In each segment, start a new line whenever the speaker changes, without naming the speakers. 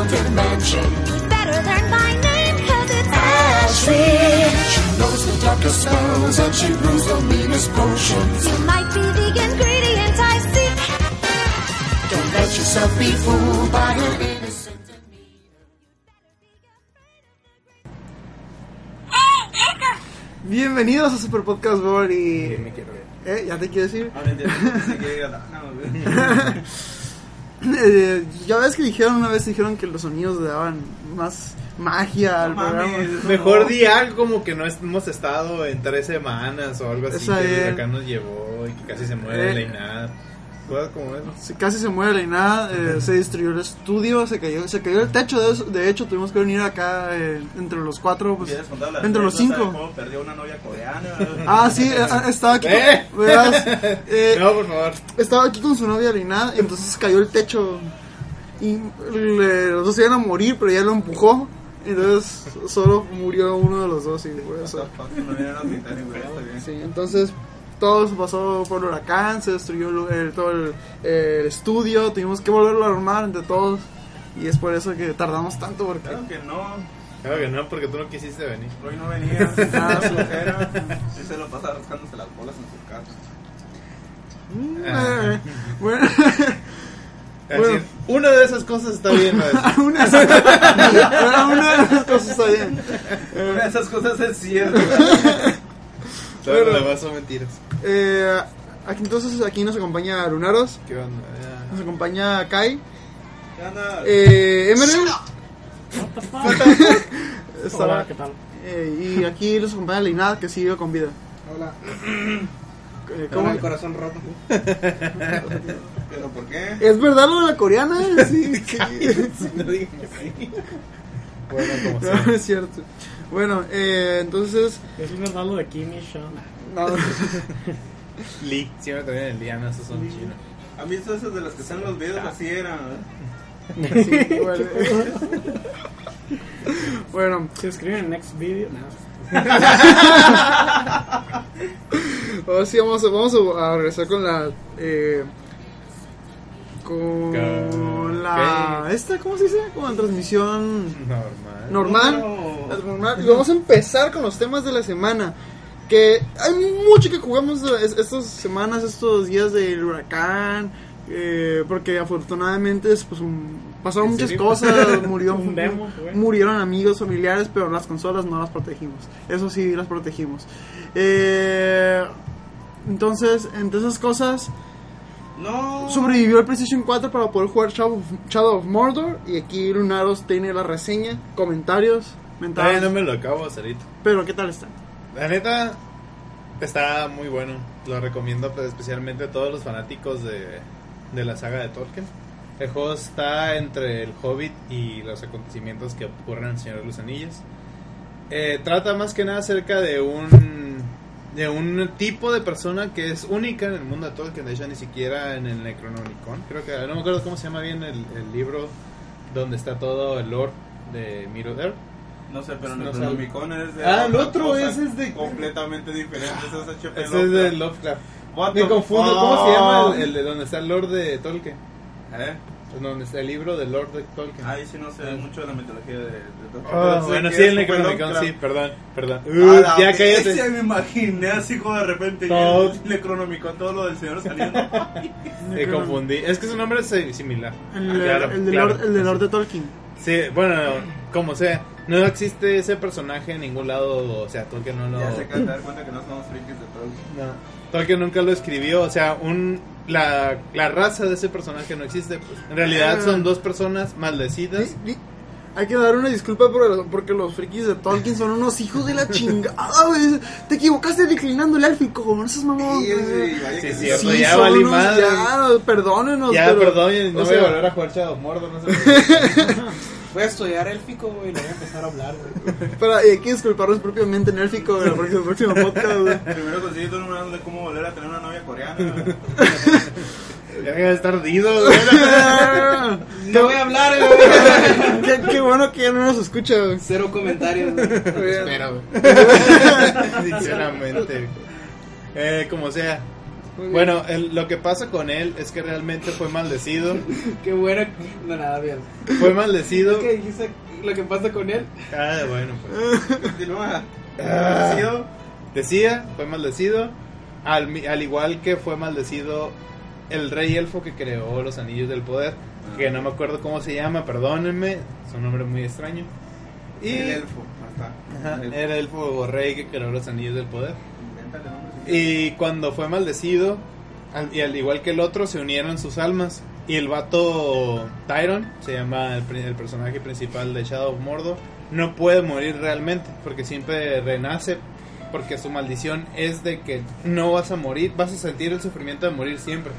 Haunted mansion.
Better learn my name, cause it's
Astrid, she knows the darkest spells and she brews the meanest potions.
You might be the ingredient I seek.
Don't let yourself be fooled by her innocent demeanor.
Bienvenidos a Super Podcast y...
me quiero ver.
¿Eh? ¿Ya te quiero decir?
Ah, entiendo. Que no.
Eh, ya ves que dijeron una vez dijeron que los sonidos le daban más magia al
No
programa.
mames.
Mejor di algo como que no es- hemos estado en tres semanas o algo así
Está
que huracán nos llevó y que casi se muere
Eh.
la Inada. Cosas como
Casi se muere y nada, eh, se destruyó el estudio, se cayó, se cayó el techo. De, eso- de hecho, tuvimos que venir acá eh, entre los cuatro, pues,
¿Quieres contar la
entre los cinco.
cómo perdió una novia coreana?
Ah, sí, eh, estaba aquí.
¡Eh!
Con, verás, eh,
No, por favor.
estaba aquí con su novia Lina, y entonces cayó el techo y le- los dos iban a morir, pero ella lo empujó. Entonces solo murió uno de los dos y por eso. Sí, entonces todo se pasó por el huracán, se destruyó el- todo el, el estudio, tuvimos que volverlo a armar entre todos. Y es por eso que tardamos tanto porque...
Claro que no.
Claro que no, porque tú no quisiste venir.
Hoy no venía. Nada, flojera. Sí se lo pasa rascándose las bolas en su casa.
Eh, bueno,
Así,
Bueno.
una de esas cosas está bien. ¿no?
una, una de las cosas está bien.
Una de esas cosas es cierto.
Todo
Bueno.
lo demás son mentiras.
Eh, aquí, entonces aquí nos acompaña Lunaros,
¿Qué onda?
Nos acompaña Kai,
¿Qué onda?
eh, Emerald. Está-
Hola, ¿qué tal?
eh, y aquí nos acompaña Leinad que sigue con vida.
Hola.
Eh,
Con
¿cómo?
el corazón roto.
¿Pero por qué?
¿Es verdad lo de la coreana? Sí, sí.
No digas así. Bueno, como sea.
No, es cierto. Bueno, eh, entonces...
Es verdad lo de Kim y Sean.
No,
Lee. Siempre también el Lee, esos son chinos.
¿Han visto esos de los que están en los videos? Así eran.
sí, bueno. bueno,
Se escriben en next video. No.
ahora sí vamos a, vamos a, a regresar con la... Eh, con
Con-
la... ¿Esta cómo se dice? Con la transmisión
Normal.
normal.
No.
Normal. Y vamos a empezar con los temas de la semana. Que hay mucho que jugamos es- estas semanas, estos días del huracán. eh, porque afortunadamente es, pues, pasaron
¿En
muchas
serio?
cosas, murió,
demo,
murieron amigos, familiares, pero las consolas no las protegimos. Eso sí, las protegimos. Eh, entonces, entre esas cosas,
No.
sobrevivió el PlayStation 4 para poder jugar Shadow of, Shadow of Mordor. Y aquí Lunaros tiene la reseña, comentarios, mentales.
no me lo acabo ahorita.
Pero, ¿qué tal está?
La neta está muy bueno. Lo recomiendo pues, especialmente a todos los fanáticos de, de la saga de Tolkien. El juego está entre el Hobbit y los acontecimientos que ocurren en el Señor de los Anillos. Eh, trata más que nada acerca de un de un tipo de persona que es única en el mundo de Tolkien. De hecho, ni siquiera en el Necronomicon. Creo que no me acuerdo cómo se llama bien el, libro donde está todo el lore de Middle.
No sé, pero
No sé.
Necronomicon es de.
Ah, el otro, ese es de-
Completamente diferente. Ese es H.P.
Ese es de
Lovecraft. What
Me
the
confundo,
fuck?
¿cómo se llama el, el de donde está el Lord de Tolkien?
¿Eh?
Donde está el libro del Lord de Tolkien.
Ahí sí no sé mucho de la mitología de, de Tolkien.
Ah,
sé
bueno, sí,
es
el Necronomicon, sí, perdón, perdón. Uh, ya cállate.
me imaginé así como de repente
Todo.
el Necronomicon, todo lo del señor saliendo.
Me confundí. Es que su nombre es eh, similar.
El,
Claro,
el, de
claro.
Lord, el de Lord de Tolkien.
Sí, bueno, como sea. No existe ese personaje en ningún lado, o sea, Tolkien no lo...
Ya se acaba de dar cuenta que no somos frikis de todo.
No. Tolkien nunca lo escribió, o sea, un la, la raza de ese personaje no existe. pues. En realidad son dos personas maldecidas.
Di- di- Hay que dar una disculpa por- porque los frikis de Tolkien son unos hijos de la chingada, güey. Te equivocaste declinando el élfico, no seas mamón.
Sí, sí,
Sí,
que
sí,
sí.
Sí,
ya valí madre.
Ya, perdónenos.
Ya,
pero-
perdón, no voy a
sea,
volver a jugar Shadow Mordor, no sé.
Voy a estudiar élfico, güey, y le voy a empezar a hablar, güey.
Pero hay que disculparnos propiamente en élfico en el próximo, podcast, güey.
Primero conseguí todo un manual de cómo volver a tener una novia coreana.
Ya debe estar ardido, güey.
No voy a hablar, güey.
qué, qué bueno que ya no nos escucha, güey.
Cero comentarios, güey.
Espera, güey. Sinceramente. Eh, como sea. Bueno, el- lo que pasa con él es que realmente fue maldecido.
Qué bueno. No, nada, bien.
Fue maldecido.
¿Qué dijiste lo que pasa con él?
Ah, bueno, pues.
Continúa.
Ah. Decía, fue maldecido. Al, al igual que fue maldecido el rey elfo que creó los anillos del poder. Que no me acuerdo cómo se llama, perdónenme. Es un nombre muy extraño. Y
El elfo.
Ajá,
El-
elfo rey que creó los anillos del poder.
Invéntale nombres.
Y cuando fue maldecido, al- y al igual que el otro, se unieron sus almas. Y el vato Tyron, se llama el, personaje principal de Shadow of Mordor, no puede morir realmente, porque siempre renace, porque su maldición es de que no vas a morir, vas a sentir el sufrimiento de morir siempre.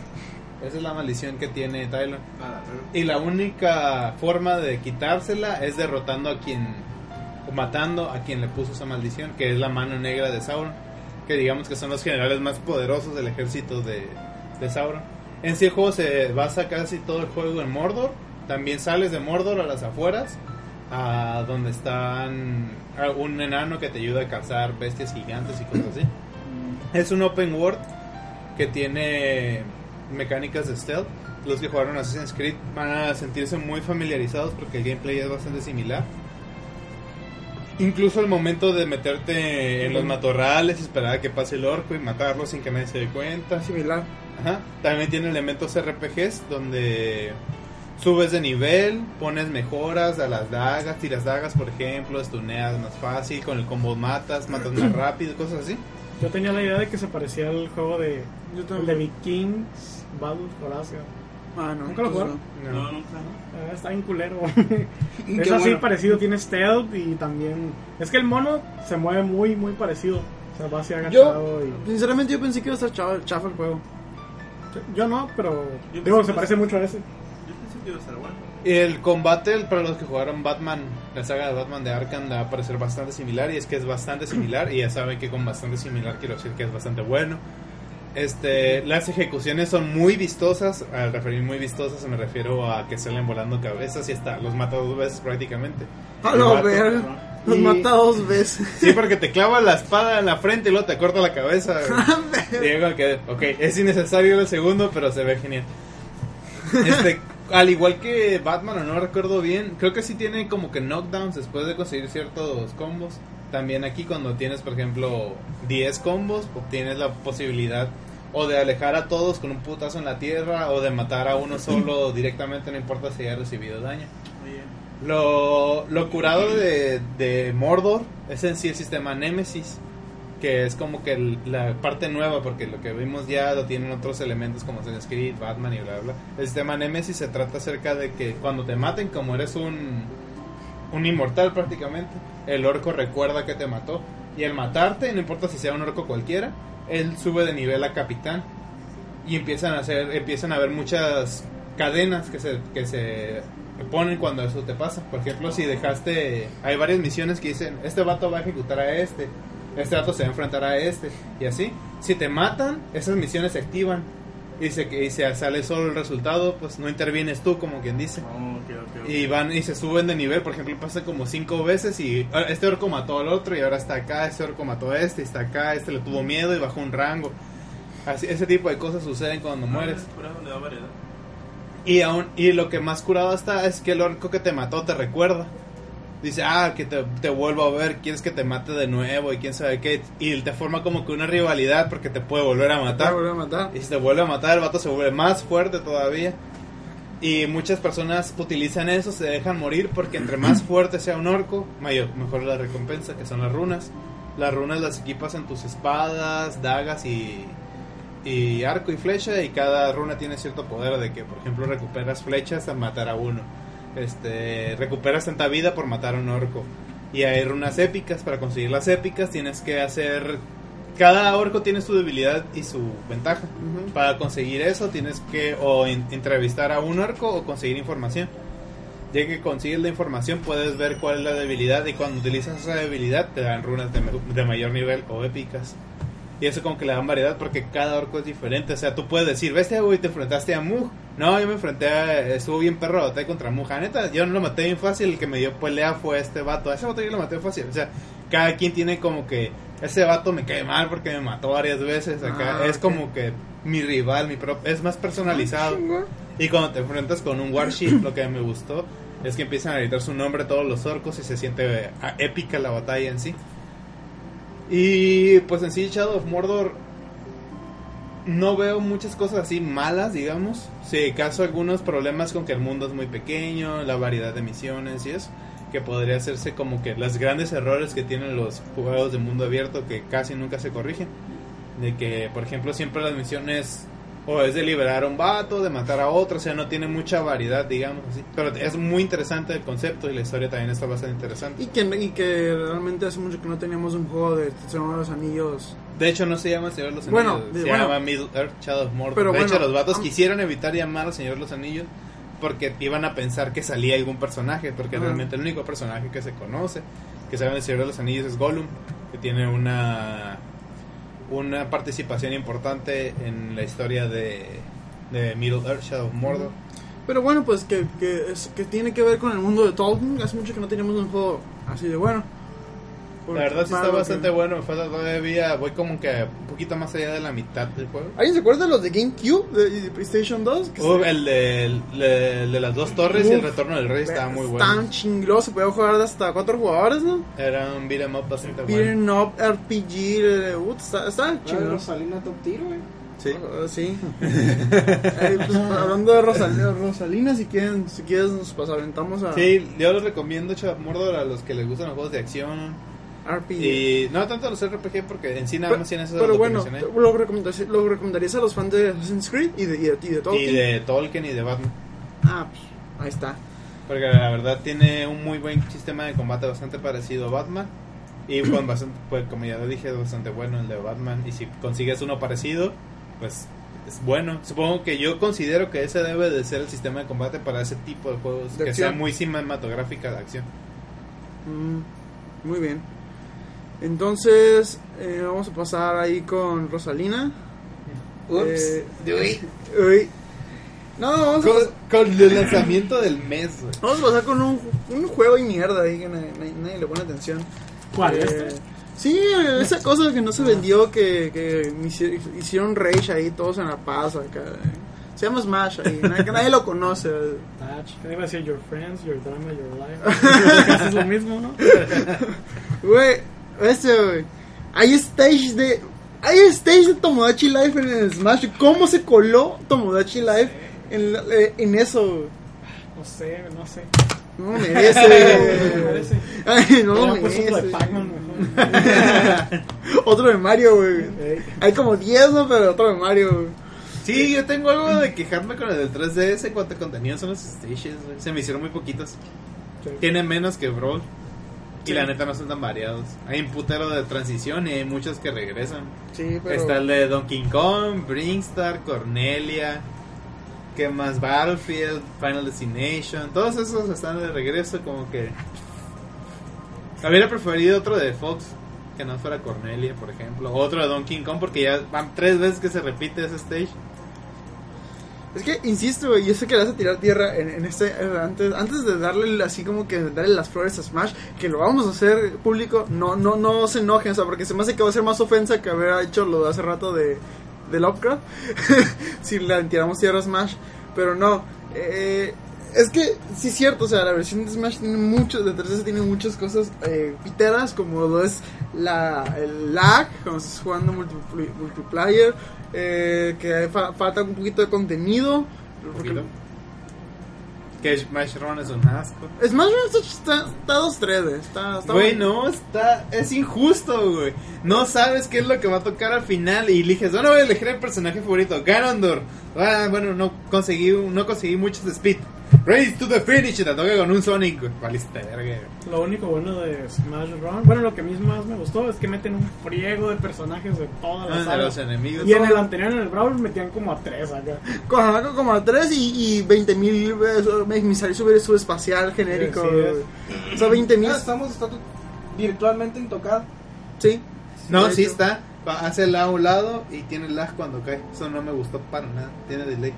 Esa es la maldición que tiene Tyron.
Pero-
Y la única forma de quitársela es derrotando a quien, o matando a quien le puso esa maldición, que es la mano negra de Sauron, que digamos que son los generales más poderosos del ejército de, de Sauron. En sí el juego se basa casi todo el juego en Mordor, también sales de Mordor a las afueras, a donde están a un enano que te ayuda a cazar bestias gigantes y cosas así. Es un open world que tiene mecánicas de stealth. Los que jugaron Assassin's Creed van a sentirse muy familiarizados porque el gameplay es bastante similar. Incluso el momento de meterte en los matorrales y esperar a que pase el orco y matarlo sin que nadie se dé cuenta.
Similar.
Ajá. También tiene elementos RPGs donde subes de nivel, pones mejoras a las dagas, tiras dagas, por ejemplo, estuneas más fácil, con el combo matas, matas más rápido, cosas así.
Yo tenía la idea de que se parecía al juego de,
Yo
el de Vikings Battle for Asgard.
Ah, no.
¿Nunca lo
entonces
jugaron?
No.
No, nunca, ¿no?
Ah, está bien culero. Es así
bueno.
parecido, tiene stealth y también... Es que el mono se mueve muy, muy parecido. O sea, va así
Yo,
agachado y...
sinceramente, yo pensé que iba a estar chafa, chafa el juego.
Yo no, pero...
Yo
digo, se parece mucho a ese.
Yo pensé que iba a estar bueno.
El combate, para los que jugaron Batman, la saga de Batman de Arkham, va a parecer bastante similar. Y es que es bastante similar. Y ya saben que con bastante similar quiero decir que es bastante bueno. Este, las ejecuciones son muy vistosas. Al referir muy vistosas, me refiero a que salen volando cabezas y hasta los mata dos veces prácticamente.
A
vato-
verga. Los
Y-
mata dos veces.
Sí, porque te clava la espada en la frente y luego te corta la cabeza. que, ok, es innecesario el segundo, pero se ve genial. Este, al igual que Batman, o no recuerdo bien, creo que sí tiene como que knockdowns después de conseguir ciertos combos. También aquí cuando tienes, por ejemplo, 10 combos, obtienes la posibilidad o de alejar a todos con un putazo en la tierra o de matar a uno solo directamente, no importa si haya recibido daño. Lo, lo curado de, de Mordor es en sí el sistema Nemesis, que es como que el- la parte nueva, porque lo que vimos ya lo tienen otros elementos como Assassin's Creed, Batman y bla bla. El sistema Nemesis se trata acerca de que cuando te maten, como eres un, un inmortal prácticamente, el orco recuerda que te mató. Y al matarte, no importa si sea un orco cualquiera, él sube de nivel a capitán. Y empiezan a hacer, empiezan a haber muchas cadenas que se, que se ponen cuando eso te pasa. Por ejemplo, si dejaste, hay varias misiones que dicen, este vato va a ejecutar a este, este vato se va a enfrentar a este, y así. Si te matan, esas misiones se activan. Y se, y se sale solo el resultado, pues no intervienes tú, como quien dice.
oh.
Y van y se suben de nivel, por ejemplo, pasa como cinco veces y ah, este orco mató al otro y ahora está acá, este orco mató a este y está acá, este le tuvo miedo y bajó un rango. Así, ese tipo de cosas suceden cuando mueres.
Ah, variedad.
Y aún y lo que más curado está es que el orco que te mató te recuerda. Dice, ah, que te, te vuelvo a ver, quieres que te mate de nuevo y quién sabe qué. Y te forma como que una rivalidad porque te puede volver a
Te
matar.
volvió a matar.
Y si te vuelve a matar, el vato se vuelve más fuerte todavía. Y muchas personas utilizan eso, se dejan morir porque entre más fuerte sea un orco, mayor, mejor la recompensa, que son las runas. Las runas las equipas en tus espadas, dagas y, y arco y flecha y cada runa tiene cierto poder de que, por ejemplo, recuperas flechas al matar a uno. Este, recuperas tanta vida por matar a un orco. Y hay runas épicas, para conseguir las épicas tienes que hacer... Cada orco tiene su debilidad y su ventaja. Para conseguir eso tienes que o entrevistar a un orco o conseguir información. Ya que consigues la información puedes ver cuál es la debilidad y cuando utilizas esa debilidad te dan runas de mayor nivel o épicas. Y eso como que le dan variedad porque cada orco es diferente. O sea, tú puedes decir, ves, güey, te enfrentaste a Mug. No, yo me enfrenté a... Estuvo bien perro, batalla contra Mug. Neta, yo no lo maté bien fácil. El que me dio pelea fue este vato. A ese vato yo lo maté fácil. O sea, cada quien tiene como que... Ese vato me cae mal porque me mató varias veces. Acá
Ah,
es como que mi rival, mi pro... Es más personalizado.
Chingón.
Y cuando te enfrentas con un Warship, lo que me gustó es que empiezan a gritar su nombre todos los orcos y se siente eh, épica la batalla en sí. Y pues en sí Shadow of Mordor no veo muchas cosas así malas, digamos. Si caso algunos problemas con que el mundo es muy pequeño, la variedad de misiones y eso, que podría hacerse como que los grandes errores que tienen los juegos de mundo abierto que casi nunca se corrigen. De que, por ejemplo, siempre las misiones o es de liberar a un vato, de matar a otro, o sea, no tiene mucha variedad, digamos así. Pero es muy interesante el concepto y la historia también está bastante interesante.
Y que, y que realmente hace mucho que no teníamos un juego de Señor de los Anillos.
De hecho, no se llama Señor de los
Bueno,
Anillos,
de-
se
bueno.
llama Middle Earth Shadow of Mordor.
Pero
de
bueno,
hecho, los vatos
am-
quisieron evitar llamar al Señor de los Anillos porque iban a pensar que salía algún personaje, porque
Ajá.
realmente el único personaje que se conoce, que sabe del Señor de los Anillos es Gollum, que tiene una una participación importante en la historia de, Middle Earth Shadow of Mordor.
Pero bueno, pues que, que, es, que tiene que ver con el mundo de Tolkien. Hace mucho que no teníamos un juego así de bueno.
La verdad sí está bastante
que-
bueno, me falta todavía, voy como que un poquito más allá de la mitad del juego.
¿Alguien se acuerda de los de GameCube de, y de PlayStation 2? Que
Uh,
se-
el, de, el el de las dos torres y el
Uf,
retorno del rey estaba muy bueno.
Tan chingloso, se podía jugar de hasta cuatro jugadores, ¿no?
Era un beat'em up bastante bueno.
Beaten Up RPG, uh, está, está chingón.
Rosalina Top Tiro, güey.
Sí.
Ah, sí. Eh, pues, hablando de Rosalina, Rosalina, si quieren, si quieres nos pas- aventamos a
Sí, yo les recomiendo Mordor a los que les gustan los juegos de acción.
RPG.
Y no tanto los RPG porque en sí nada más tienen de
pero bueno, lo recomendarías, lo recomendarías a los fans de Assassin's Creed y de, y de, y de Tolkien.
Y de Tolkien y de Batman.
Ah, pues, ahí está.
Porque la verdad tiene un muy buen sistema de combate bastante parecido a Batman. Y con bastante, pues como ya lo dije, es bastante bueno el de Batman. Y si consigues uno parecido, pues es bueno. Supongo que yo considero que ese debe de ser el sistema de combate para ese tipo de juegos.
De
que sea
acción.
muy cinematográfica de acción.
Mm, muy bien. Entonces, eh, vamos a pasar ahí con Rosalina. Eh, uy. No, vamos a,
Con,
pas-
con el lanzamiento del mes,
vamos a pasar con un, un juego y mierda ahí que nadie, nadie- nadie le pone atención.
¿Cuál?
Eh,
¿Este?
Sí, esa cosa que no se vendió, que, que hici- hicieron rage ahí todos en La Paz acá. Se llama Smash ahí, nadie, que nadie lo conoce.
Touch. ¿Qué iba a decir? Your Friends, Your Drama, Your Life. Es lo mismo, ¿no?
Güey, este, güey. Hay stage de. Hay stage de Tomodachi Life en el Smash. ¿Cómo se coló Tomodachi Life en, eh, en eso? güey?
No sé, no sé.
No lo merece.
No merece.
Ay, no lo
Hubiera puesto otro de
merece.
Pac-Man mejor.
Otro de Mario, güey.
Ey.
Hay como 10, ¿no? Pero otro de Mario, güey.
Sí, yo tengo algo de quejarme con el del 3DS en cuanto a contenido son los stages, güey. Se me hicieron muy poquitos. Tiene menos que Brawl. Y la neta no son tan variados. Hay un putero de transición y hay muchos que regresan.
Sí, pero.
Está el de Donkey Kong, Bringstar, Cornelia. ¿Qué más? Battlefield, Final Destination. Todos esos están de regreso como que... Habría preferido otro de Fox. Que no fuera Cornelia, por ejemplo. Otro de Donkey Kong porque ya van tres veces que se repite ese stage.
Es que, insisto, yo sé que le vas a tirar tierra en, en este. Antes, antes de darle así como que darle las flores a Smash, que lo vamos a hacer público, no no no se enojen, o sea, porque se me hace que va a ser más ofensa que haber hecho lo de hace rato de, de Lovecraft. si le tiramos tierra a Smash. Pero no. Eh, es que, sí es cierto, o sea, la versión de Smash tiene muchos, de 3DS tiene muchas cosas eh, piteras, como lo es la, el lag, cuando estás jugando multipl- multiplayer, eh, que fa- falta un poquito de contenido. porque-?
Que Smash Run es un asco.
Smash Bros. está, está 2-3, güey. Está, está
Güey, no, está, es injusto, güey. No sabes qué es lo que va a tocar al final y eliges, bueno, voy a elegir el personaje favorito, Ganondorf. Ah, bueno, no conseguí, no conseguí muchos speed. Race to the finish, y te toca con un Sonic.
Lo único bueno de Smash Run, bueno, lo que a mí más me gustó es que meten un friego de personajes de todas
Ah,
las
de
sagas.
los enemigos.
Y en el anterior, en el Brawl, metían como a tres acá.
Con Hanako como a 3 y, y 20 mil emisarios sobre subespacial genérico.
Sí,
güey. o sea, 20 mil.
Ah, estamos está virtualmente intocado.
Sí.
No, sí
hecho.
está. Hace el a un lado y tiene lag cuando cae. Eso no me gustó para nada. Tiene delay.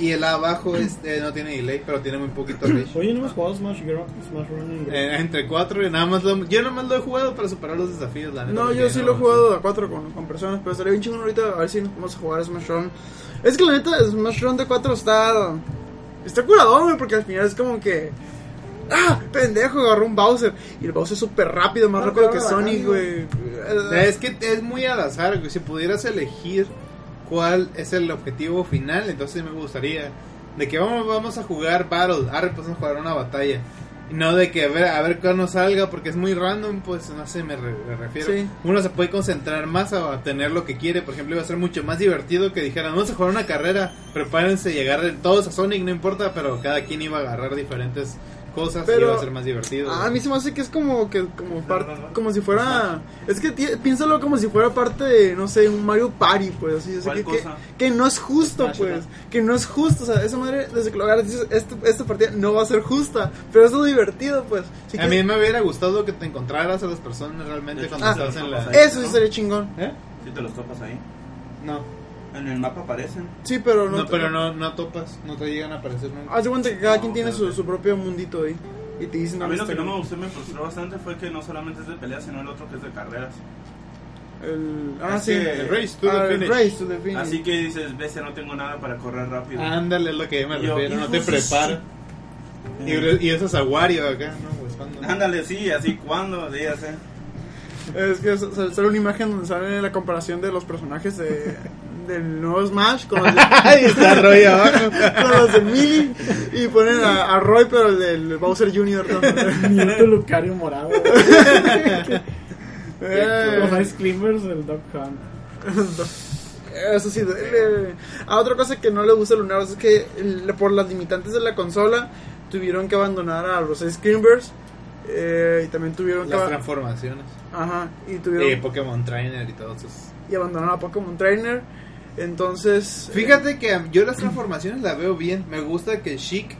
Y el A abajo es, eh, no tiene delay, pero tiene muy poquito reach.
Oye, ¿no hemos jugado Smash, Gro- Smash Run? en-
Eh, entre cuatro y nada más lo, yo nada más lo he jugado para superar los desafíos la neta,
No, yo sí
no-
lo he jugado a 4 con, con personas, pero estaría bien chingón ahorita a ver si nos vamos a jugar Smash Run. Es que la neta, Smash Run de 4 está. Está curador, güey, porque al final es como que. ¡Ah! Pendejo, agarró un Bowser. Y el Bowser es súper rápido, más
Ah,
rápido que Sonic, güey.
Es que es muy al azar, güey. Si pudieras elegir cuál es el objetivo final, entonces me gustaría. De que vamos, vamos a jugar Battle, arre, pues vamos a jugar una batalla. No de que a ver, a ver cuál nos salga, porque es muy random, pues no sé, me, re- me refiero.
Sí.
Uno se puede concentrar más a obtener lo que quiere. Por ejemplo, iba a ser mucho más divertido que dijeran, vamos a jugar una carrera, prepárense llegar todos a Sonic, no importa, pero cada quien iba a agarrar diferentes cosas y
Pero-
iba a ser más divertido.
Ah, a mí se me hace que es como que como parte como si fuera es que piénsalo como si fuera parte de no sé un Mario Party pues así o sea,
¿Cuál
que, que,
cosa?
que no es justo
Smash
pues que no es justo o sea esa madre desde que lo agarras dices este, esta partida no va a ser justa pero es lo divertido pues Así
a
que-
mí me hubiera gustado que te encontraras a las personas realmente cuando
ah,
estás en la...
eso sí sería chingón
¿Eh?
Si te los topas ahí.
No,
En el mapa aparecen.
sí pero no,
no, pero no, no topas, no te llegan a aparecer nunca.
haz de cuenta que cada
No,
quien tiene su, su propio mundito ahí y te dicen
A mí lo que no me gustó y me frustró bastante fue que no solamente es de peleas, sino el otro que es de carreras.
el, ah
Es
sí
que-
El race to the
Ah,
finish.
race to the finish.
Así que dices, bestia, no tengo nada para correr rápido.
Ándale, es lo que yo me
Yo,
refiero, no te
hijos de
prepara. Y, y eso es a Wario acá, ¿no? Pues,
Ándale, sí, así cuando, dígase.
Es que sale una imagen donde sale la comparación de los personajes de, del nuevo Smash con los de,
Ahí está Roy abajo.
con los de Melee y ponen a, a Roy pero el del Bowser Jr.
Nieto Lucario morado.
Eh,
Los Ice Climbers del Dog Hunt.
Eso sí duele. A otra cosa que no le gusta a Lunar es que el- por las limitantes de la consola tuvieron que abandonar a los Screamers eh, y también tuvieron que
Las
aba-
transformaciones.
ajá y tuvieron
Y Pokémon Trainer y todo eso.
y abandonaron a Pokémon Trainer. Entonces,
Fíjate que yo las transformaciones las veo bien. Me gusta que Chic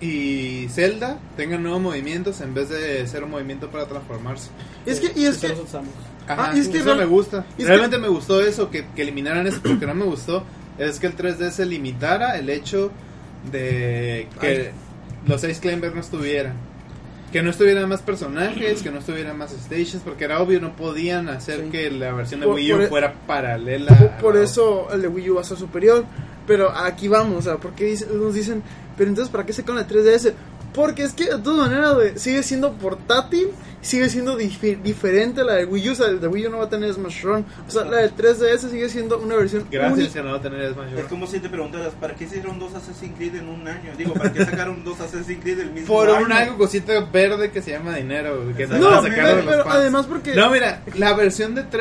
y Zelda tengan nuevos movimientos en vez de ser un movimiento para transformarse.
Y es que, y es que,
los usamos.
Ajá,
Ah, y es que
eso me gusta. Realmente me gustó eso, que, que eliminaran eso. Porque no me gustó es que el 3D se limitara el hecho de que los Ice Climbers no estuvieran. Que no estuvieran más personajes, que no estuvieran más stations, porque era obvio, no podían hacer
Sí.
que la versión de
Por-
Wii U
e-
fuera paralela.
por, por
la-
eso el de Wii U va a ser superior. Pero aquí vamos, o sea, porque dice- nos dicen, pero entonces ¿para qué sacan el 3DS? Porque es que de todas maneras sigue siendo portátil, sigue siendo diferente a la de Wii U, o sea, el de Wii U no va a tener Smash Run, o sea, la del 3DS sigue siendo una versión
Gracias
única.
que no va a tener Smash
Es
Bros.
como si te preguntaras, ¿para qué hicieron dos Assassin's Creed en un año? Digo, ¿para qué sacaron dos Assassin's Creed el mismo
Por
año?
un algo cosita verde que se llama dinero, que
No,
van a sacar de
pero,
los
pero
fans.
además porque...
No, mira, la versión de
Es por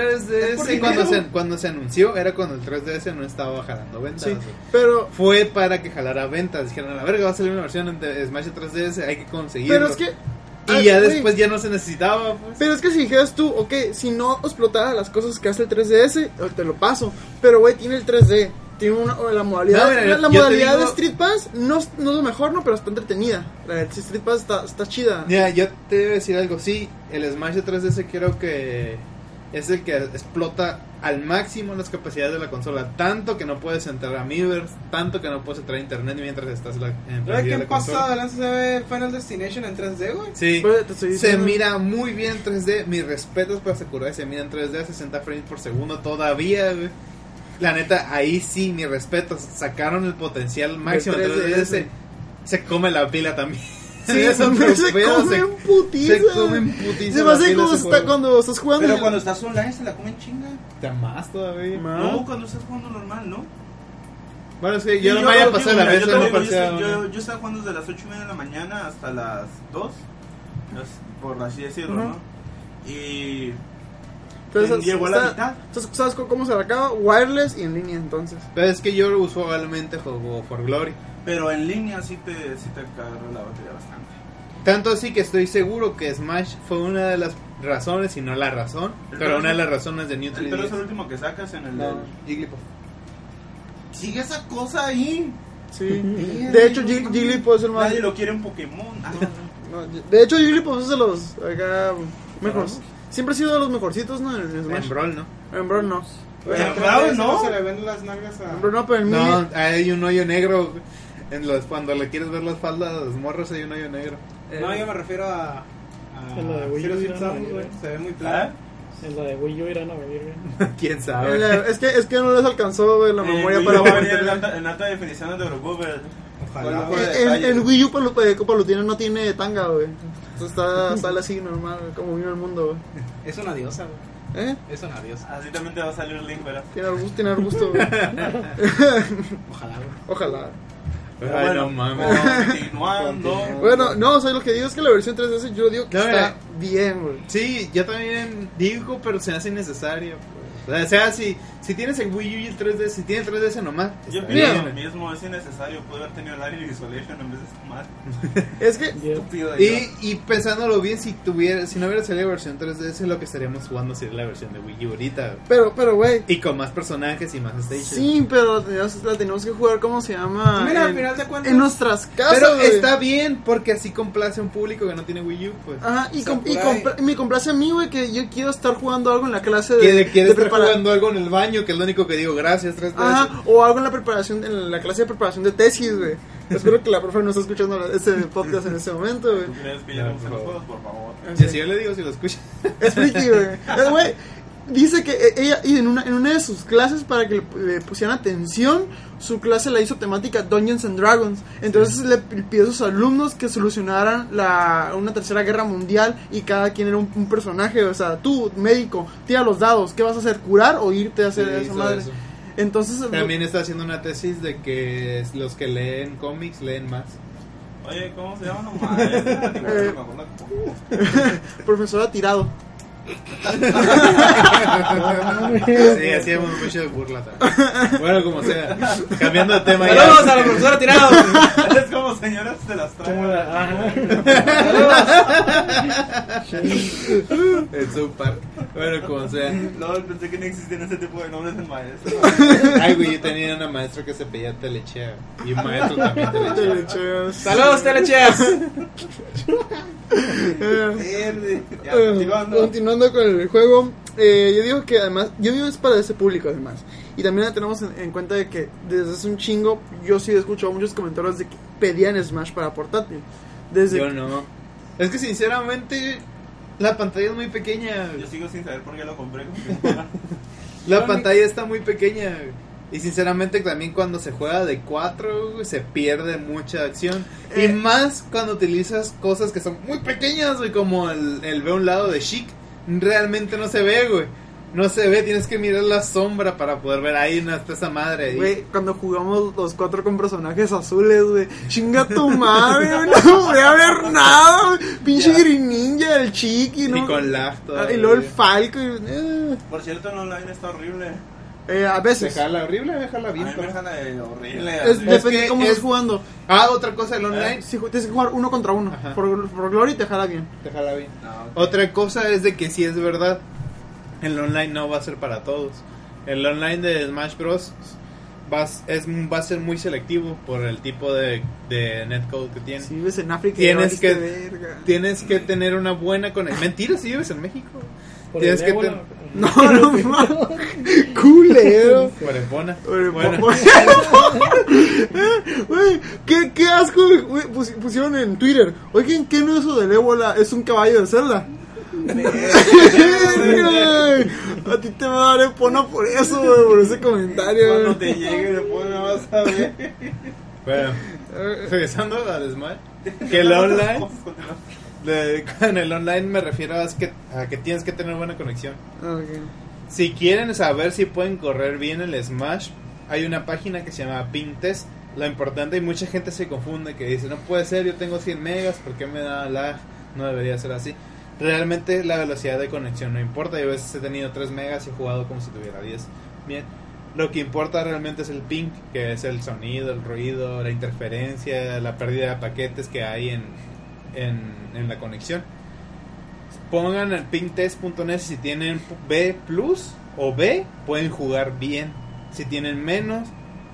3DS cuando se, cuando se anunció era cuando el 3DS no estaba jalando ventas.
sí, pero...
Fue para que jalara ventas. Dijeron, a la verga, va a salir una versión de Smash 3DS, hay que conseguirlo.
Pero es que...
Y ya después ya no se necesitaba, pues.
Pero es que si dijeras tú, ok, si no explotara las cosas que hace el 3DS, eh, te lo paso. Pero, güey, tiene el 3D. Tiene una, la modalidad,
No, mira,
la, la
yo te
modalidad
digo-
de Street Pass no, es- no es lo mejor, no, pero está entretenida. La de Street Pass está, está chida.
Mira, yo te voy a decir algo. Sí, el Smash de 3DS creo que es el que explota al máximo las capacidades de la consola. Tanto que no puedes entrar a Miiverse, tanto que no puedes entrar a internet mientras estás la, en
¿Sabes
la
qué pasa?
consola.
Adelante se ve Final Destination en 3D, güey.
Sí,
Pues,
se mira muy bien en 3D. Mis respetos para Sakurai. Se mira en 3D a 60 frames por segundo todavía, güey. La neta, ahí sí, mis respetos. Sacaron el potencial máximo en 3DS.
3DS.
Se come la pila también.
Sí,
Es
se, se
pedo,
come
se-
en putiza.
se come en putiza
Se me hace como está- cuando estás jugando.
Pero cuando estás online se la comen chinga.
Te más todavía.
Ma-
No, cuando estás jugando normal, ¿no?
Bueno, es que
Sí,
yo no me haya pasado la vez,
yo,
no
yo, estaba jugando desde las 8 y media de la mañana hasta las 2, es- por así decirlo. ¿no? Y
Entonces,
llegó a la
está-
mitad.
entonces, ¿sabes cómo se acaba? Wireless y en línea, entonces.
Pero es que yo usualmente juego For Glory.
Pero en línea sí te, sí te carga la batería bastante.
Tanto así que estoy seguro que Smash fue una de las razones, y no la razón,
El
pero una de las razones de New
El pelo es el
3DS.
último que sacas en el...
No,
del-
Jigglypuff.
Sigue esa cosa ahí.
Sí. De hecho, Jig- Jigglypuff es el más.
Nadie lo quiere en Pokémon. Ah,
No, de hecho, Jigglypuff es de los acá mejores. Siempre ha sido de los mejorcitos, ¿no? En Smash.
En Brawl, ¿no?
En Brawl no.
Pero
Pero ¿no?
se le ven las nalgas a...
En Brawl no, pero en
No, hay un hoyo negro. En los, cuando le quieres ver las faldas a los morros hay un hoyo negro.
No, yo me refiero a... a
En la de Wii U irán a venir. ¿eh?
Se ve muy
¿Ah?
plano.
En la de Wii U irán a venir, güey.
¿Quién
en
sabe?
la- es, que, es que no les alcanzó güey, la
Eh,
memoria para poder
en alta, en alta definición.
Ojalá.
Lujo de
El, el,
detalles.
el Wii U Palu- eh, Palutino no tiene tanga, güey. Entonces está, sale así normal, como vino el mundo, güey.
Es una diosa, güey.
¿Eh?
Es una diosa.
Así también te va a salir el link, ¿verdad?
Tiene arbusto, tiene arbusto, güey.
Ojalá, güey.
Ojalá.
Pero
Ay,
bueno,
no mames.
Continuando.
Bueno, no, o sea, lo que digo es que la versión 3DS yo digo que
No,
está
mira.
bien, güey.
Sí, yo también digo, pero se hace innecesario. pues. O sea, si, si tienes el Wii U y el 3DS, si tienes el 3DS nomás.
Yo pienso lo mismo, es innecesario poder haber tenido el Alien Isolation en vez de madre.
Es que,
Yeah.
Estúpido. de
Y, y pensándolo bien, si tuviera, si no hubiera salido la versión 3DS, lo que estaríamos jugando sería la versión de Wii U ahorita.
pero, pero, güey.
Y con más personajes y más stations.
Sí, pero la tenemos que jugar, ¿cómo se llama?
Mira, al
en,
final de cuentas-
en nuestras casas,
Pero
güey.
está bien, porque así complace a un público que no tiene Wii U, pues.
Ajá, y, com- y y me complace a mí, güey, que yo quiero estar jugando algo en la clase de, de
quiere estar
prepara-
jugando algo en el baño, que es lo único que digo, gracias, 3DS.
Ajá, o algo en la preparación, en la clase de preparación de tesis, güey. Espero que la profe no esté escuchando este podcast en este momento, güey.
¿Tú crees que ya no juegos, por favor?
Y si yo le digo, si lo escucha.
Es friki, güey. Güey. Dice que eh, ella, y en una, en una de sus clases, para que le, le pusieran atención, su clase la hizo temática Dungeons and Dragons. Entonces le pidió a sus alumnos que solucionaran la, una tercera guerra mundial y cada quien era un, un personaje. O sea, tú, médico, tira los dados. ¿Qué vas a hacer? ¿Curar o irte a hacer
Sí,
esa madre?
eso.
Entonces,
También está haciendo una tesis de que los que leen cómics leen más.
Oye, ¿cómo se llama nomás? Eh,
profesora tirado.
Sí, hacíamos mucho de burla también. Bueno, como sea. Cambiando de tema ya.
Saludos a la profesora tirado.
Es como señoras se las
ajá.
En su par. Bueno, como sea.
No, pensé que no existían ese tipo de nombres en maestro.
Ay, güey, yo tenía una maestra que se pedía telechea. Y un maestro también telechea.
Telecheas.
Saludos, telecheas.
Eh,
Verde. Ya, continuando.
continuando con el juego, eh, yo digo que además, yo digo es para ese público además. Y también tenemos en, en cuenta de que desde hace un chingo, yo sí he escuchado muchos comentarios de que pedían Smash para portátil. Desde
Yo no. Es que sinceramente, la pantalla es muy pequeña.
Yo sigo sin saber por qué lo compré.
La pantalla está muy pequeña. Y sinceramente también cuando se juega de 4 se pierde mucha acción.
Eh.
Y más cuando utilizas cosas que son muy pequeñas, güey, como el, el ve un lado de Chic. Realmente no se ve, güey. No se ve, tienes que mirar la sombra para poder ver ahí no está esa madre. ahí.
Güey, cuando jugamos los cuatro con personajes azules, güey. Chinga tu madre, güey. No voy a ver nada, güey. Pinche Green Ninja, el Chiqui, ¿no?
Y con lag
Ah,
todavía.
Y luego el Falco. y- eh.
Por cierto, en online está horrible.
Eh, a veces.
Dejarla horrible, dejarla bien.
me
pero-
dejan de horrible.
Es,
así.
depende de cómo
es-
estés jugando.
Ah, otra cosa del online.
Eh, si tienes que jugar uno contra uno. Por, por Glory te jala bien.
Déjala bien.
No,
Otra cosa es de que si es verdad, el online no va a ser para todos. El online de Smash Bros. Va, a- es, va a ser muy selectivo por el tipo de, de netcode que tiene.
Si vives en África,
Tienes que-
verga.
Tienes que tener una buena conexión. Mentira, si vives en México.
Por
Tienes que ten-
No, no mames. Culero. Güey, qué, qué asco, pusieron en Twitter. Oigan, ¿qué no es eso del ébola? Es un caballo de Zelda. A ti te va a dar epona por eso, güey, por ese comentario.
Cuando te llegue me vas a ver.
bueno,
Eh,
regresando al Smash. Que el online, de- en el online me refiero a que, a que tienes que tener buena conexión.
ok.
Si quieren saber si pueden correr bien el Smash, hay una página que se llama Ping Test. Lo importante y mucha gente se confunde que dice, no puede ser, yo tengo 100 megas, ¿por qué me da lag? No debería ser así. Realmente la velocidad de conexión no importa. Yo a veces he tenido 3 megas y he jugado como si tuviera 10. Bien. Lo que importa realmente es el ping, que es el sonido, el ruido, la interferencia, la pérdida de paquetes que hay en, en, la conexión. Pongan el pingtest.net si tienen B plus o B, pueden jugar bien. Si tienen menos,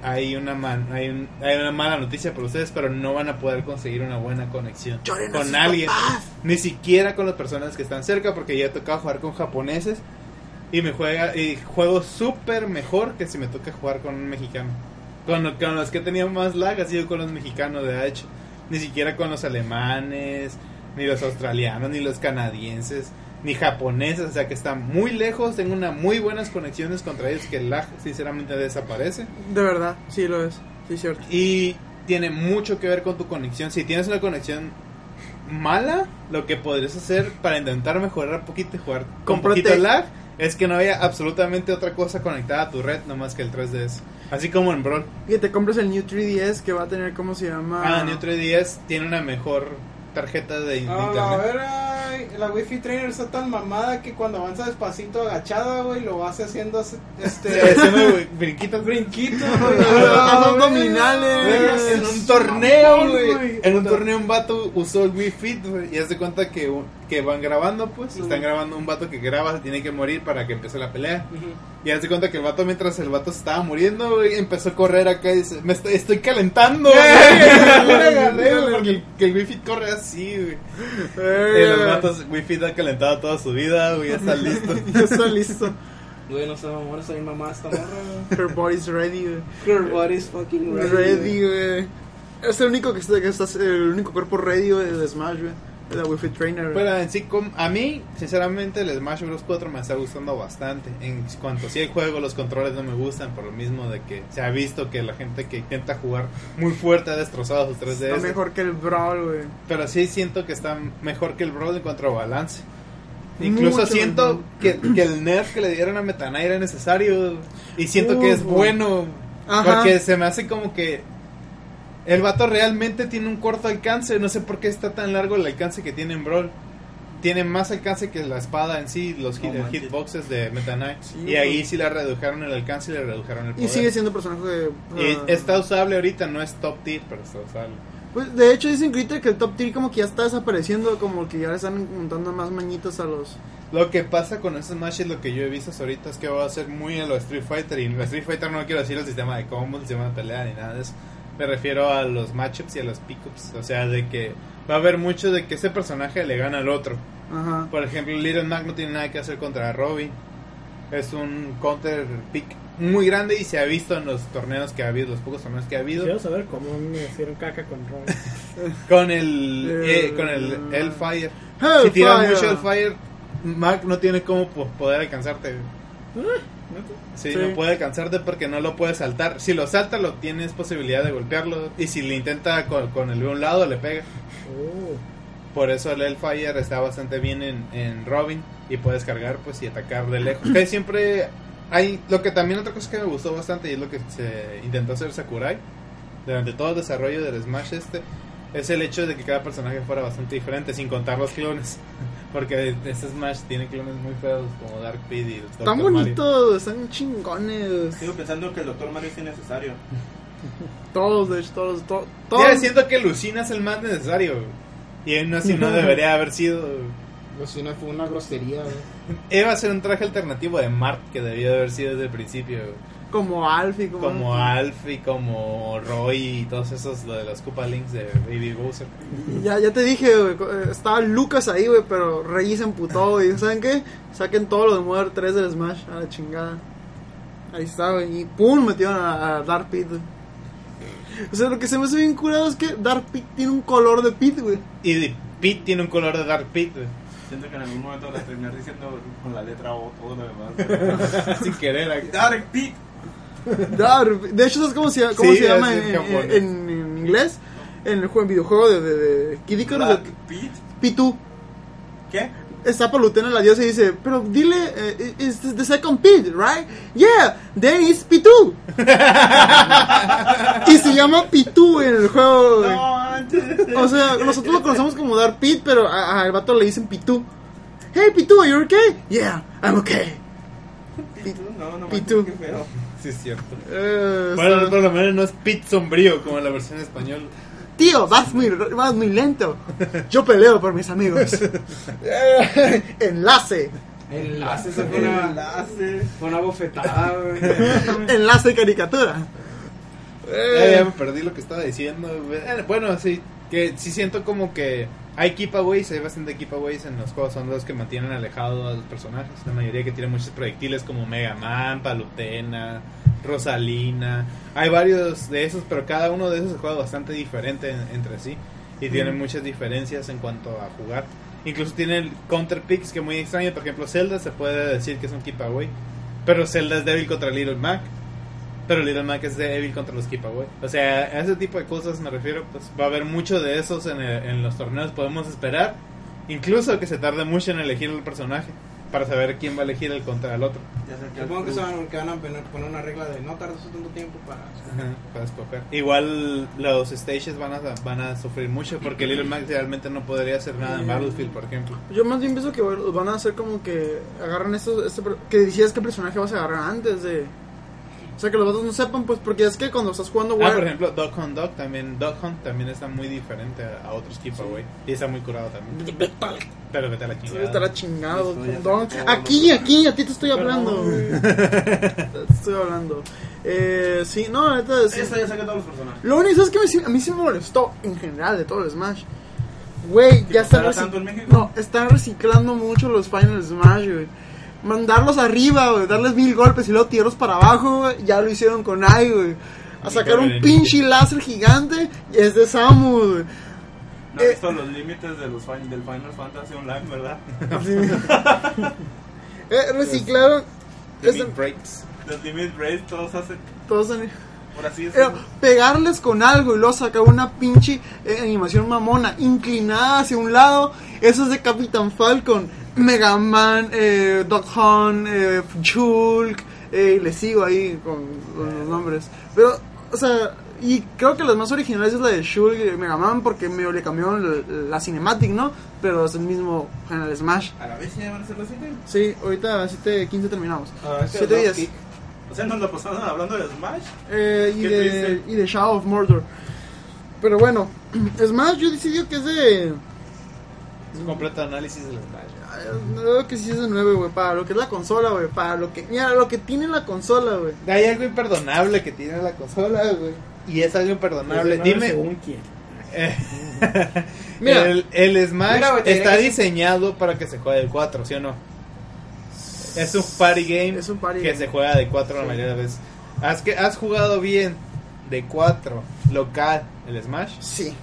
hay una, man- hay, un- hay una mala noticia para ustedes, pero no van a poder conseguir una buena conexión
Lloren
con alguien.
papás.
Ni siquiera con las personas que están cerca, porque ya he tocado jugar con japoneses y me juega y juego súper mejor que si me toca jugar con un mexicano. Con, con los que he tenido más lag ha sido con los mexicanos, de hecho. Ni siquiera con los alemanes, ni los australianos, ni los canadienses, ni japoneses, o sea que están muy lejos. Tengo unas muy buenas conexiones contra ellos que el lag sinceramente desaparece.
De verdad, sí lo es. Sí, cierto.
Y tiene mucho que ver con tu conexión. Si tienes una conexión mala, lo que podrías hacer para intentar mejorar un poquito y jugar con poquito lag es que no haya absolutamente otra cosa conectada a tu red, no más que el 3DS. Así como en Brawl.
Que te compres el New 3DS que va a tener, ¿cómo se llama?
Ah, New 3DS tiene una mejor tarjeta de, de
Ah, a
internet.
La Wi-Fi Trainer está tan mamada que cuando avanza despacito agachada, güey, lo vas haciendo este
haciendo, brinquitos.
brinquito, güey.
los
Ah,
abdominales.
en un torneo, güey. En un torneo un vato usó el Wii Fit, güey. Y haz de cuenta que, que van grabando, pues. Están grabando un vato que graba, se tiene que morir para que empiece la pelea.
Ujú.
Y haz de cuenta que el vato, mientras el vato estaba muriendo, güey, empezó a correr acá y dice: Me estoy, estoy calentando, porque el, que el Wii Fit corre así, güey.
Eh,
Y los vatos, Wii Fit ha calentado toda su vida, güey, ya está listo.
Ya está listo.
Güey, no sé, mamón, soy mamá esta morra.
Her body's ready, güey.
Her body's fucking ready.
Ready, güey. Es el único que está, que está el único cuerpo ready, güey, de Smash, güey. La Wi-Fi Trainer.
Pero en sí, a mí, sinceramente, el Smash Bros. 4 me está gustando bastante. En cuanto sí el juego, los controles no me gustan por lo mismo de que se ha visto que la gente que intenta jugar muy fuerte ha destrozado sus 3DS.
Está mejor que el Brawl, güey.
Pero sí siento que está mejor que el Brawl en cuanto a balance. Incluso
Mucho
siento que, que el nerf que le dieron a Meta Knight era necesario. Y siento que es bueno.
Ajá.
Porque se me hace como que el vato realmente tiene un corto alcance. No sé por qué está tan largo el alcance que tiene en Brawl. Tiene más alcance que la espada en sí, los hit-
manches.
hitboxes de Meta Knight.
Sí,
y ahí sí le redujeron el alcance y le redujeron el
Y
poder.
sigue siendo personaje de.
Y
ah,
está usable ahorita, no es top tier, pero está usable.
Pues de hecho dicen Critter que el top tier como que ya está desapareciendo, como que ya le están montando más mañitos a los...
Lo que pasa con ese Smash es lo que yo he visto ahorita es que va a ser muy a lo Street Fighter. Y en Street Fighter no quiero decir el sistema de combos, el sistema de pelea ni nada de eso. Me refiero a los matchups y a los pickups. O sea, de que va a haber mucho de que ese personaje le gana al otro.
Ajá.
Por ejemplo, Little Mac no tiene nada que hacer contra Robin. Es un counter pick muy grande y se ha visto en los torneos que ha habido, los pocos torneos que ha habido.
Quiero saber cómo me hicieron caca con Robin.
Con el,
Eh,
eh, con el Hellfire.
Hellfire.
Si tiras mucho Hellfire, Mac no tiene cómo po- poder alcanzarte. Sí,
Sí.
no puede alcanzarte porque no lo puede saltar. Si lo salta, lo tienes posibilidad de golpearlo. Y si le intenta con, con el de un lado, le pega.
Oh.
Por eso el Hellfire está bastante bien en, en Robin. Y puedes cargar pues y atacar de lejos. Que siempre hay. Lo que también otra cosa que me gustó bastante y es lo que se intentó hacer Sakurai. Durante todo el desarrollo del Smash este. Es el hecho de que cada personaje fuera bastante diferente, sin contar los clones. Porque este Smash tiene clones muy feos, como Dark Pit y el Dr.
Están bonitos, están chingones.
Sigo pensando que el Doctor Mario es innecesario.
Todos, de hecho, todos, to-
Ya
todos.
siento que Lucina es el más necesario. Y aún así no debería haber sido.
Lucina fue una grosería, güey.
Iba a ser un traje alternativo de Mart que debió de haber sido desde el principio.
Como Alfie, como...
Como Alf y como Roy y todos esos lo de los Koopa Links de Baby Bowser.
Ya, ya te dije, güey, eh, estaba Lucas ahí, güey, pero Rey se emputó, y ¿saben qué? Saquen todo lo de Modern 3 del Smash, a la chingada. Ahí está, güey, y pum, metieron a, a Dark Pit, güey. O sea, lo que se me hace bien curado es que Dark Pit tiene un color de Pit, güey.
Y Pete tiene un color de Dark Pete. güey.
Siento que en algún momento la terminar diciendo con la letra O todo lo demás.
Sin querer. acá.
Dark Pit.
Dark Pit. De hecho, ¿sabes cómo se, llama- cómo
Sí,
se llama en,
en japonés.
en- en inglés? En el juego, en videojuego de, de, de Kid Icarus,
Pit.
Pitu.
¿Qué?
está Palutena la diosa y dice, pero dile, eh, is this the second Pit, right? Yeah, then it's Pitu. y se llama Pitu en el juego.
No, antes.
O sea, nosotros lo conocemos como Dark Pit, pero al vato le dicen Pitu. Hey, Pitu, are you okay? Yeah, I'm okay.
No, no,
Pitu.
qué feo.
Sí, es cierto.
Eh,
Bueno, por lo menos no es Pit sombrío como en la versión español.
Tío, vas muy, vas muy lento. Yo peleo por mis amigos. Eh, Enlace.
Enlace, esa fue una,
Enlace.
fue una bofetada.
Enlace caricatura.
Ya, ya me perdí lo que estaba diciendo. Eh, Bueno, sí, que sí siento como que hay keepaways, hay bastante keepaways en los juegos, son los que mantienen alejado a los personajes. La mayoría que tienen muchos proyectiles como Mega Man, Palutena, Rosalina. Hay varios de esos, pero cada uno de esos se juega bastante diferente en- entre sí y tienen muchas diferencias en cuanto a jugar. Incluso tienen counter picks que muy extraño, por ejemplo, Zelda se puede decir que es un keepaway, pero Zelda es débil contra Little Mac. Pero Little Mac es débil contra los Keepaway. O sea, a ese tipo de cosas me refiero. Pues va a haber mucho de esos en, el- en los torneos. Podemos esperar. Incluso que se tarde mucho en elegir el personaje. Para saber quién va a elegir el contra el otro.
Ya sé
Supongo que, son, que van a poner, una regla de no tardes tanto tiempo para...
Para escoger. Igual los stages van a, van a sufrir mucho. Porque Little Mac realmente no podría hacer nada en Battlefield, por ejemplo.
Yo más bien pienso que los van a hacer como que agarran estos, este, que decías qué personaje vas a agarrar antes de... O sea, que los vatos no sepan, pues, porque es que cuando estás jugando
Ah,
War...
por ejemplo, Dog Hunt Dog también, Dog Hunt también está muy diferente a, a otros Keepaway. Y está muy curado también. Pero vete a la chingada.
Estará chingado. Aquí, aquí, a ti te estoy hablando. güey. te estoy hablando. Eh, sí, no, la neta, sí.
Eso ya saqué todos los personajes.
Lo único es que me- a mí sí me molestó en general de todo el Smash. Güey, ya están,
costara
reci-
tanto en México?
no, están reciclando mucho los Final Smash, güey. Mandarlos arriba, güey, darles mil golpes y luego tirarlos para abajo, güey. Ya lo hicieron con Ai, güey. A sacar un pinche láser gigante y es de Samus, güey.
No
Eh.
he visto los límites de los del Final Fantasy Online, ¿verdad?
Eh, reciclaron. Este-
Big Breaks.
Los Limit Breaks todos hacen,
todos
por así
Eh, pegarles con algo y luego sacar una pinche eh, animación mamona inclinada hacia un lado. Eso es de Capitán Falcon, Mega Man, eh, Dog Hunt, eh, Shulk. eh, y le sigo ahí con, con los nombres. Pero, o sea, y creo que las más originales es la de Shulk y Mega Man porque medio le cambiaron la, la cinematic, ¿no? Pero es el mismo Final Smash.
A la vez ya van a ser los siete.
Sí, ahorita a 7, 15 terminamos.
Ah,
7
Dog
días.
Kick.
O sea, nos lo pasaron hablando de Smash.
Eh, y, de, y de Shadow of Mordor. Pero bueno, más, yo decidí que es de.
Es un completo análisis del Smash.
Creo que sí es de 9, güey. Para lo que es la consola, güey. Para lo que. Mira, lo que tiene la consola, güey.
Hay algo imperdonable que tiene la consola, güey. Y es algo imperdonable.
Pues,
Dime.
Según quién.
Mira.
el, el Smash
Mira,
está
que-
diseñado para que se juegue de 4, ¿sí o no? Es un party game
Es un party
que
game.
se juega de 4 la mayoría de veces. ¿Has, que, ¿Has jugado bien de 4 local el Smash?
Sí.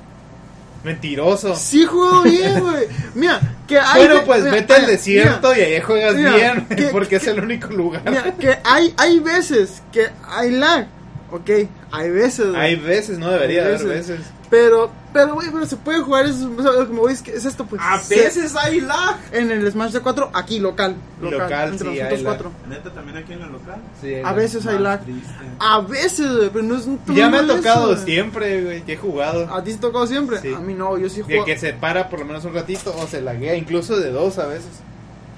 Mentiroso.
Sí, juego bien, güey. Mira, que hay.
Bueno, pues
mira,
vete al
mira,
desierto y ahí juegas bien,
que-
porque es el único lugar.
Mira, que hay, hay veces que hay lag. Ok, hay veces.
Hay veces, no debería
Hay
haber veces.
Pero, pero, güey, pero se puede jugar. Es, o sea, como veis, que es esto, pues.
A
se-
veces hay lag.
En el Smash de 4, aquí local. Local,
Local,
entre
sí,
nosotros
hay lag.
cuatro.
Neta, también aquí en el local.
Sí,
A veces hay lag.
triste.
A veces, güey, pero no es un
Ya me ha tocado
eso,
siempre, güey, que he jugado.
¿A ti te tocó siempre?
Sí.
A mí no, yo sí
De
juego.
que se para por lo menos un ratito o se laguea, incluso de dos a veces.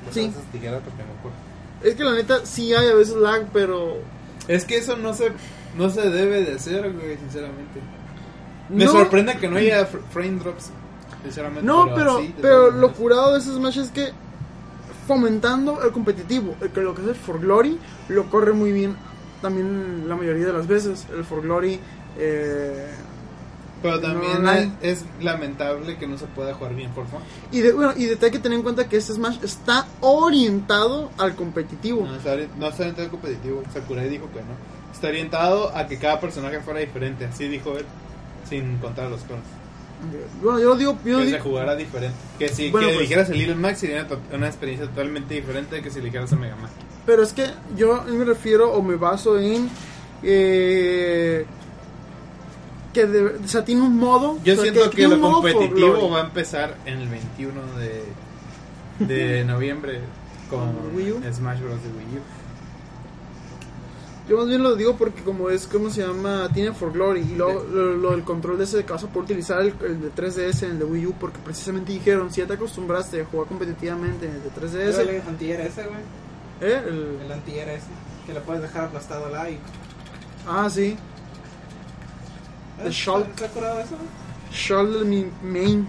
Pues
Sí.
a veces.
Es que la neta sí hay a veces lag, pero.
Es que eso no se, no se debe de hacer, güey, sinceramente. Me
no,
sorprende que no haya fr- frame drops, sinceramente.
No, pero,
sí,
pero lo curado de ese Smash es que fomentando el competitivo, el que lo que es el For Glory, lo corre muy bien también la mayoría de las veces. El For Glory. Eh,
Pero también
no,
es, es lamentable que no se pueda jugar bien por favor.
y de, bueno, y de hay que tener en cuenta que este Smash está orientado al competitivo.
No está, no está orientado al competitivo. Sakurai dijo que no. Está orientado a que cada personaje fuera diferente. Así dijo él, sin contar los clones.
Bueno, yo digo, yo
que
digo-
se jugara diferente. Que si
Bueno,
que
pues-
eligieras el Little Max sería una, experiencia totalmente diferente de que si eligieras a Mega Man.
Pero es que yo me refiero o me baso en eh, que de, o sea, tiene un modo.
Yo
o sea,
siento que,
tiene
lo competitivo va a empezar en el 21 de, de noviembre con. Smash Bros. de Wii U.
Yo más bien lo digo porque como es, ¿cómo se llama? Tiene For Glory. Y luego lo, lo del control de ese que vas a poder utilizar el, el de 3DS en el de Wii U. Porque precisamente dijeron, si ya te acostumbraste a jugar competitivamente en el de
Yo
3DS.
el anti-air ese, güey.
¿Eh? El-
El anti-air ese. Que le puedes dejar aplastado al y...
ah, sí. The Shulk.
¿Está curado eso,
de mi main.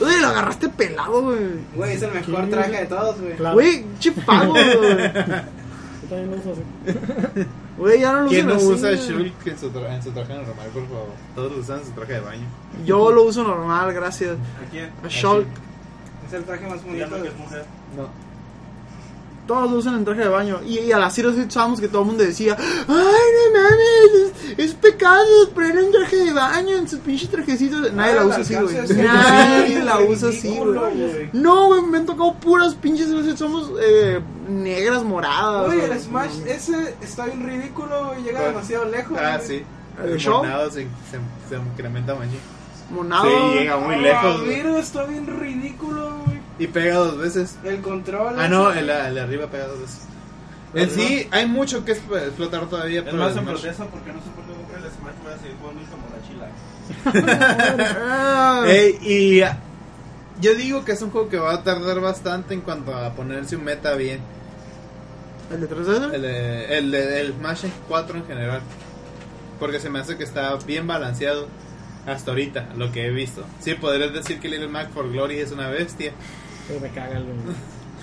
Uy, lo agarraste pelado, güey.
Güey, es el mejor traje de todos, güey.
Claro.
Güey, chipago, güey.
Yo también lo uso así.
Güey, ya no lo
¿Quién
usan
no
así,
usa
güey.
Shulk en su, tra- en su traje normal, por favor? Todos lo usan en su traje de baño.
Yo lo uso normal, gracias.
¿A quién?
A Shulk.
Es el traje más bonito.
Que es mujer.
No.
Todos lo usan en traje de baño. Y, y a las Zero Suit Samus que todo el mundo decía: ¡Ay, no mames! Es, pecado poner un traje de baño en sus pinches trajecitos. Nadie la
Ah,
usa así, güey. Nadie la usa así, güey. No, güey, me han tocado puras pinches Suit Samus eh, negras, moradas.
Güey,
güey.
el Smash ese está bien ridículo, güey. Llega
¿Cuál?
demasiado lejos.
Ah, sí.
¿El
El
show?
monado se, se, se incrementa mañana.
Monado.
Sí, llega muy
Ah,
lejos.
mira, está bien ridículo, güey.
Y pega dos veces.
El control.
Ah, no, el, el de arriba pega dos veces. En sí, hay mucho que expl- explotar todavía.
Es
pero
más,
el
en protesto porque no sé por qué comprar el Smash voy a seguir jugando como la chila.
Ah,
Ey, y ah, yo digo que es un juego que va a tardar bastante en cuanto a ponerse un meta bien.
¿El de 3DS?
El, de- el, de- el Smash 4 en general. Porque se me hace que está bien balanceado hasta ahorita, lo que he visto. Sí, podrías decir que Little Mac for Glory es una bestia,
Pero me caga el.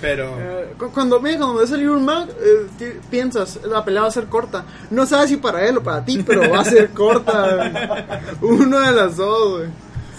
Pero...
Eh, cu- cuando, mira, cuando ves salir un Mac, eh, piensas, la pelea va a ser corta. No sabes si para él o para ti, pero va a ser corta. Uno de las dos, güey.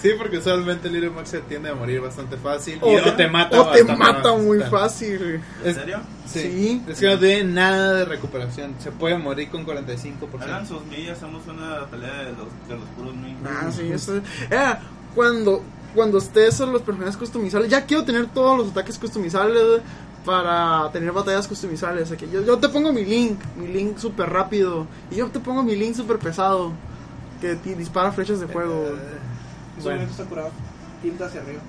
Sí, porque usualmente Little Mac se tiende a morir bastante fácil.
O,
y, o te mata
o te mata muy fácil, güey.
¿En serio?
Sí.
Sí.
Es que no tiene nada de recuperación. Se puede morir con 45%.
Hagan sus millas, hacemos una pelea de los, de los puros.
Ah, sí, eso. Era cuando, cuando estés en los personajes customizables. Ya quiero tener todos los ataques customizables para tener batallas customizables. O sea, que yo, yo te pongo mi link, mi link súper rápido. Y yo te pongo mi link súper pesado. Que dispara flechas de fuego.
Bueno.
está curado. Tilta hacia arriba.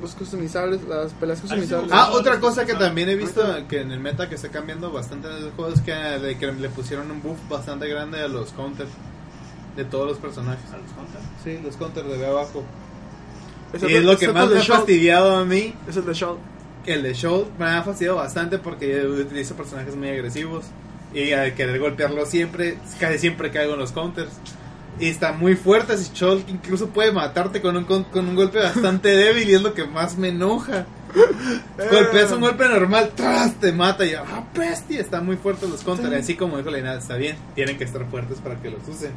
Los customizables, las peleas customizables.
Ah, otra cosa que también he visto que en el meta que está cambiando bastante en el juego es que, de que le pusieron un buff bastante grande a los counters de todos los personajes.
¿A los contas?
Sí, los counters de abajo. Y es lo que más me ha
Shaw.
fastidiado a mí.
Es el de Shaw.
El de Show me ha fastidiado bastante porque yo utilizo personajes muy agresivos. Y al querer golpearlo siempre, casi siempre caigo en los counters. Y está muy fuerte ese Shulk, incluso puede matarte con un, con, con un golpe bastante débil y es lo que más me enoja. Golpeas un golpe normal, ¡tras! te mata y ¡ah, bestia! Están muy fuertes los counters. Así como dijo Leinada, está bien, tienen que estar fuertes para que los usen.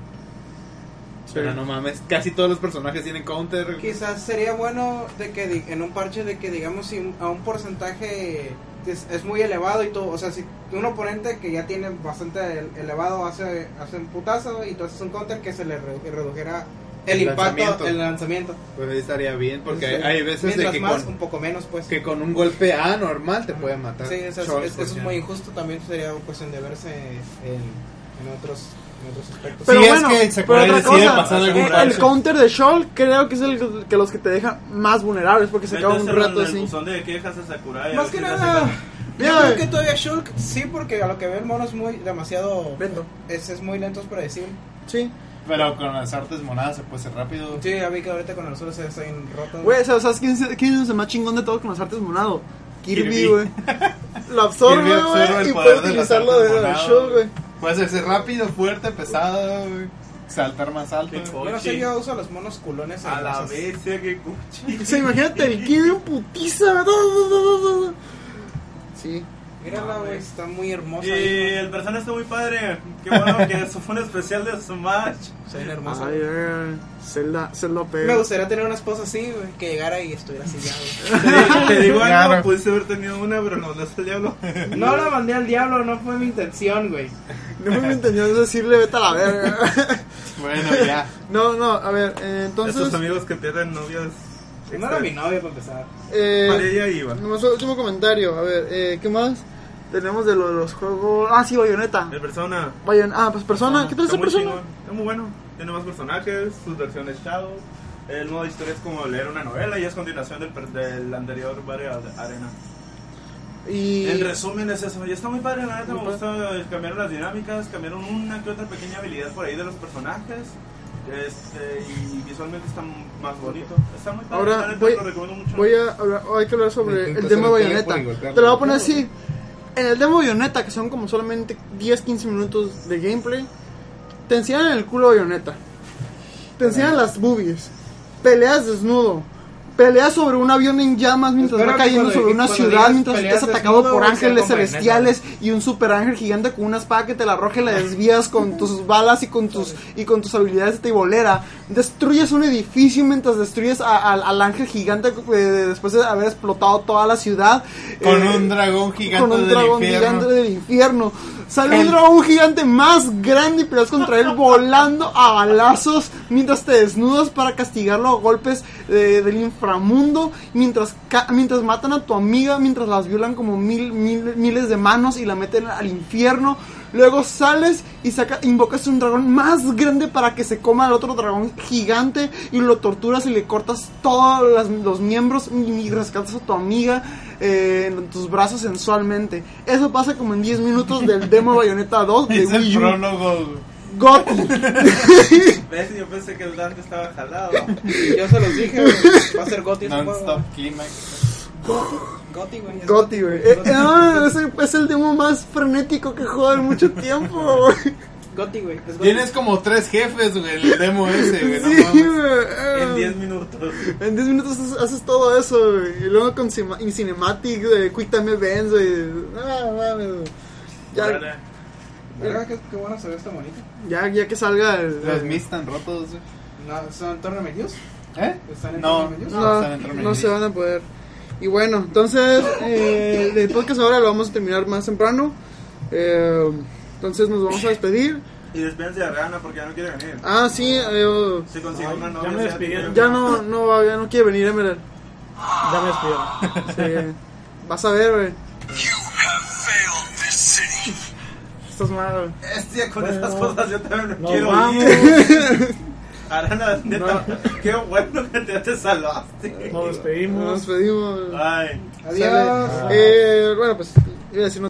Pero no mames, casi todos los personajes tienen counter.
Quizás sería bueno de que en un parche de que digamos si a un porcentaje es, es muy elevado y todo, o sea, si un oponente que ya tiene bastante el- elevado hace, hace un putazo y tú haces un counter que se le re- redujera el,
El
impacto,
lanzamiento.
el lanzamiento.
Pues ahí estaría bien, porque
Sí.
hay veces de que
más,
con,
un poco menos, pues.
que con un golpe A normal te puede matar.
Sí, es- es
ejemplo.
muy injusto, también sería cuestión de verse en, en otros, en otros aspectos.
Pero
Sí, es
bueno,
que
pero otra cosa, el
parche.
counter de Shaw creo que es el que los que te deja más vulnerables porque se acaba un rato
el
así.
de quejas a Sakurai. a
Más que nada, yo creo que todavía Shulk sí, porque a lo que ve el mono es muy demasiado
Lento.
Es, es muy lento, es predecible.
Sí.
Pero con las artes monadas se puede ser rápido.
Sí, ya vi que ahorita con el suelo se está roto.
Güey, ¿sabes sabes quién, es- quién es el más chingón de todos con las artes monado? Kirby, güey. Lo absorbe, güey,
el
y puede utilizarlo de Shaw, güey.
Puede hacerse rápido, fuerte, pesado, güey. Saltar más alto.
Qué
güey.
Yo no sé, yo uso los monos culones.
A la bestia, que cuchi.
O sea, imagínate el Kirby en putiza. güey. Sí.
Mírala, güey, está muy hermosa.
Y el personaje está muy padre. Qué bueno que eso fue un especial de Smash.
Se ven hermosa.
Ay, Zelda, Zelda
Me gustaría tener una esposa así, güey, que llegara y estuviera así ya, güey.
Te, digo
Claro.
algo, pudiste haber tenido una, pero no, no es el diablo.
No la mandé al diablo, no fue mi intención, güey.
No fue mi intención decirle vete a la verga.
Bueno, ya.
No, no, a ver, eh, entonces.
Estos amigos que pierden novias.
No era mi novia para empezar.
Eh,
Para ella iba.
nomás último comentario. A ver, eh, ¿qué más? Tenemos de lo de los juegos. Ah, sí, Bayonetta.
El persona.
Bayon... Ah, pues persona. ¿Qué tal
muy
persona?
chingón, Está muy bueno. Tiene más personajes, sus versiones Shadow. El modo historia es como leer una novela y es continuación del, per- del anterior Barrio Arena.
Y
En resumen es eso, y está muy padre, la neta me
Muy
gustó, cambiaron las dinámicas, cambiaron una que otra pequeña habilidad por ahí de los personajes, este, y visualmente está más bonito, está muy padre, la
ahora
neta
voy,
lo recomiendo mucho.
voy a hablar, hay que hablar sobre el
hacer el
Bayonetta. Te lo voy a poner así. En el demo Bayonetta, que son como solamente 10-15 minutos de gameplay, te enseñan el culo Bayonetta. Te enseñan las boobies. Peleas desnudo. Peleas sobre un avión en llamas mientras
Espero
va cayendo sobre una ciudad, mientras estás atacado por ángeles celestiales y un super ángel gigante con una espada que te la arroja y la desvías con tus balas y con tus y con tus habilidades de tibolera. Destruyes un edificio mientras destruyes a- a- al ángel gigante eh, después de haber explotado toda la ciudad.
Con
Eh,
un dragón gigante
con un
del
dragón
infierno.
gigante del infierno. Sale un dragón gigante más grande y peleas contra él volando a balazos mientras te desnudas para castigarlo a golpes eh, del inframundo. Mientras, mientras matan a tu amiga, mientras las violan como mil, mil- miles de manos y la meten al infierno. Luego sales y saca, invocas un dragón más grande para que se coma al otro dragón gigante y lo torturas y le cortas todos las- los miembros y, y rescatas a tu amiga eh, en tus brazos sensualmente. Eso pasa como en 10 minutos del demo Bayonetta 2 de
Es el
Wii U.
prólogo.
Gotti.
¿Ves? Yo pensé que el Dante estaba jalado.
Y yo se los dije, va a ser juego.
Non-stop climax.
Goti, güey. es
Gotti, güey. Eh, eh, ah, ese es el demo más frenético que he jugado en mucho tiempo, güey.
Goti, güey. es.
Tienes como tres jefes, güey, el demo ese, güey. No
Sí,
mames.
güey. eh.
En 10 minutos.
En 10 minutos haces, haces todo eso, güey. Y luego con cima- y Cinematic, de Quick Time Events, güey. Ah, mames, güey. Ya.
Mira, qué, qué bueno se ve esta bonita.
ya, ya que salga el.
Los mis están rotos, güey.
No, ¿Son torre medios?
¿Eh?
¿Están en
No,
torre medios?
no,
No,
están en torno
no se van a poder. Y bueno, entonces, eh, el podcast ahora lo vamos a terminar más temprano. Eh, entonces nos vamos a despedir.
Y despídense de Rana porque ya no quiere venir.
Ah, sí, eh,
Si consigue
Ay,
una
ya
novia.
me
sea,
despidieron.
ya no, no, va- ya no quiere venir Emerald.
Ya me despidieron.
Sí. Vas a ver, güey. Estás mal, güey.
Bestia, con estas cosas yo también
Nos
quiero
vamos.
ir. Arana, neta, qué bueno que te, te salvaste.
Nos despedimos.
Nos
despedimos.
Ay.
Adiós.
Eh, bueno, pues iba a decir